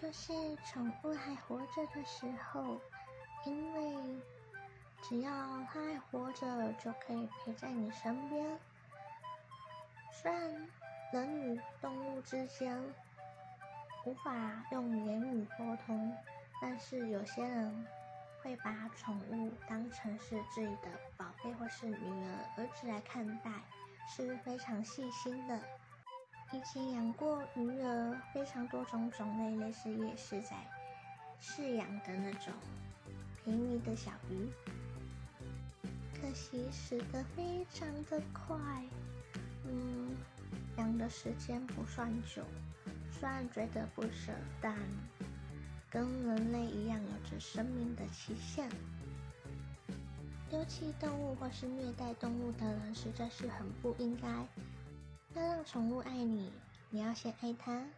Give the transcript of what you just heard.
就是宠物还活着的时候，因为只要它还活着，就可以陪在你身边。虽然人与动物之间无法用言语沟通，但是有些人会把宠物当成是自己的宝贝或是女儿、儿子来看待，是非常细心的。以前养过鱼儿，非常多种种类，类似夜市在饲养的那种便宜的小鱼，可惜死得非常的快。嗯，养的时间不算久，虽然觉得不舍，但跟人类一样有着生命的期限。丢弃动物或是虐待动物的人，实在是很不应该。要让宠物爱你，你要先爱它。